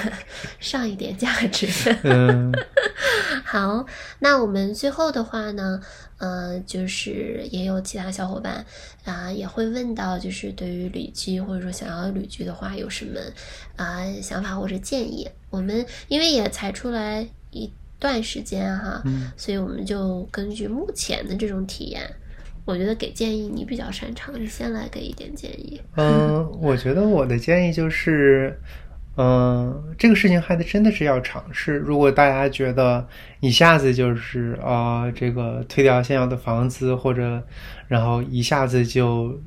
上一点价值。嗯，好，那我们最后的话呢，呃，就是也有其他小伙伴啊、也会问到，就是对于旅居或者说想要旅居的话，有什么啊、想法或者建议？我们因为也才出来一段时间哈，嗯所以我们就根据目前的这种体验，我觉得给建议你比较擅长，你先来给一点建议。嗯，我觉得我的建议就是，嗯，这个事情还得真的是要尝试。如果大家觉得一下子就是啊、这个退掉现有的房子，或者然后一下子就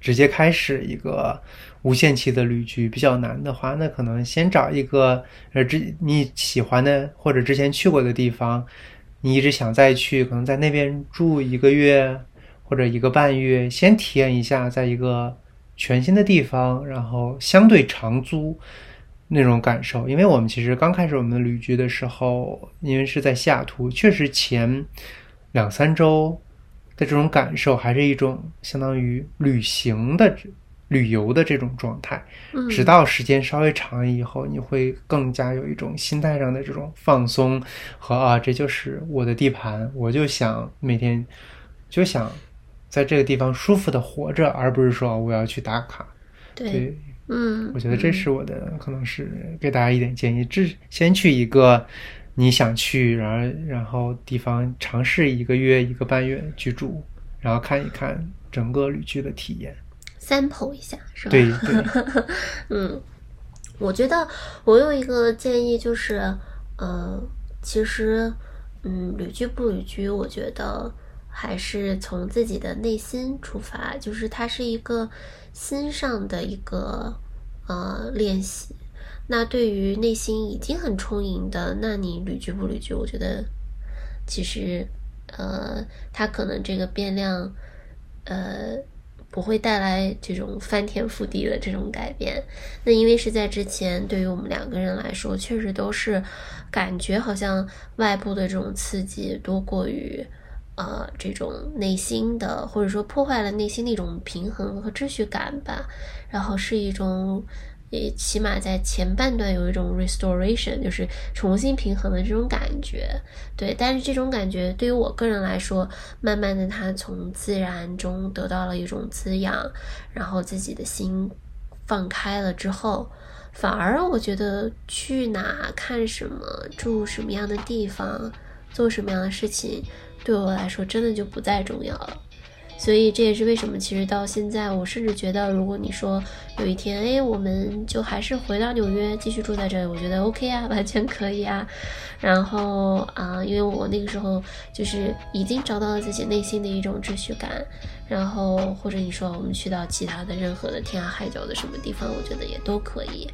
直接开始一个无限期的旅居比较难的话，那可能先找一个呃之你喜欢的或者之前去过的地方，你一直想再去，可能在那边住一个月或者一个半月，先体验一下，在一个全新的地方，然后相对长租那种感受。因为我们其实刚开始我们旅居的时候，因为是在西雅图，确实前两三周的这种感受，还是一种相当于旅行的旅游的这种状态。嗯，直到时间稍微长以后，你会更加有一种心态上的这种放松和啊，这就是我的地盘，我就想每天就想在这个地方舒服的活着，而不是说我要去打卡。对，对，嗯，我觉得这是我的，可能是给大家一点建议，这先去一个你想去，然后然后地方尝试一个月、一个半月居住，然后看一看整个旅居的体验。Sample 一下是吧？对 对，嗯，我觉得我有一个建议，就是，呃，其实，嗯，旅居不旅居，我觉得还是从自己的内心出发，就是它是一个心上的一个呃练习。那对于内心已经很充盈的，那你旅居不旅居，我觉得其实，呃，它可能这个变量，呃。不会带来这种翻天覆地的这种改变。那因为是在之前，对于我们两个人来说，确实都是感觉好像外部的这种刺激多过于呃这种内心的，或者说破坏了内心的一种平衡和秩序感吧。然后是一种。也起码在前半段有一种 restoration，就是重新平衡的这种感觉，对。但是这种感觉对于我个人来说，慢慢的它从自然中得到了一种滋养，然后自己的心放开了之后，反而我觉得去哪看什么，住什么样的地方，做什么样的事情，对我来说真的就不再重要了。所以这也是为什么，其实到现在，我甚至觉得，如果你说有一天，哎，我们就还是回到纽约继续住在这里，我觉得 OK 啊，完全可以啊。然后啊、因为我那个时候就是已经找到了自己内心的一种秩序感，然后或者你说我们去到其他的任何的天涯海角的什么地方，我觉得也都可以。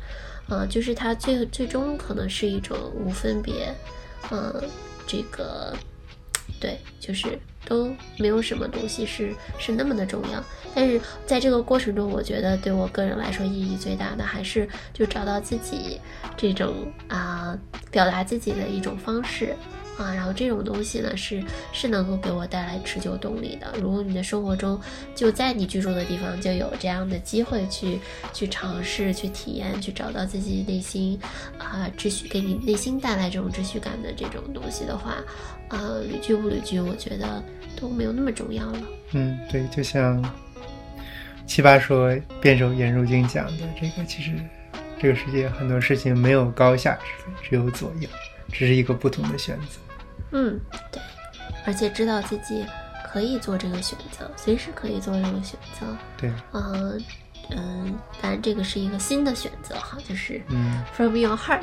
啊、就是它最最终可能是一种无分别，嗯、这个对，就是都没有什么东西是是那么的重要。但是在这个过程中，我觉得对我个人来说意义最大的还是就找到自己这种啊、表达自己的一种方式。啊，然后这种东西呢是是能够给我带来持久动力的。如果你的生活中就在你居住的地方就有这样的机会去去尝试、去体验、去找到自己内心啊、秩序，给你内心带来这种秩序感的这种东西的话，呃，旅居不旅居，我觉得都没有那么重要了。嗯，对，就像七八说辩手颜如晶讲的，这个其实这个世界很多事情没有高下之分，只有左右，只是一个不同的选择。嗯，对，而且知道自己可以做这个选择，随时可以做这个选择。对，嗯嗯，当然这个是一个新的选择哈，就是嗯，from your heart，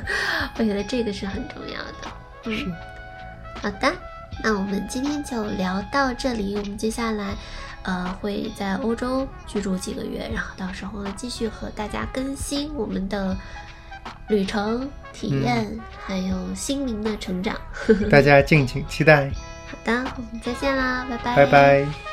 我觉得这个是很重要的。是嗯，，好的，那我们今天就聊到这里，我们接下来。呃，会在欧洲居住几个月，然后到时候呢，继续和大家更新我们的旅程体验，还有心灵的成长。大家敬请期待，好的，我们再见啦，拜拜，拜拜。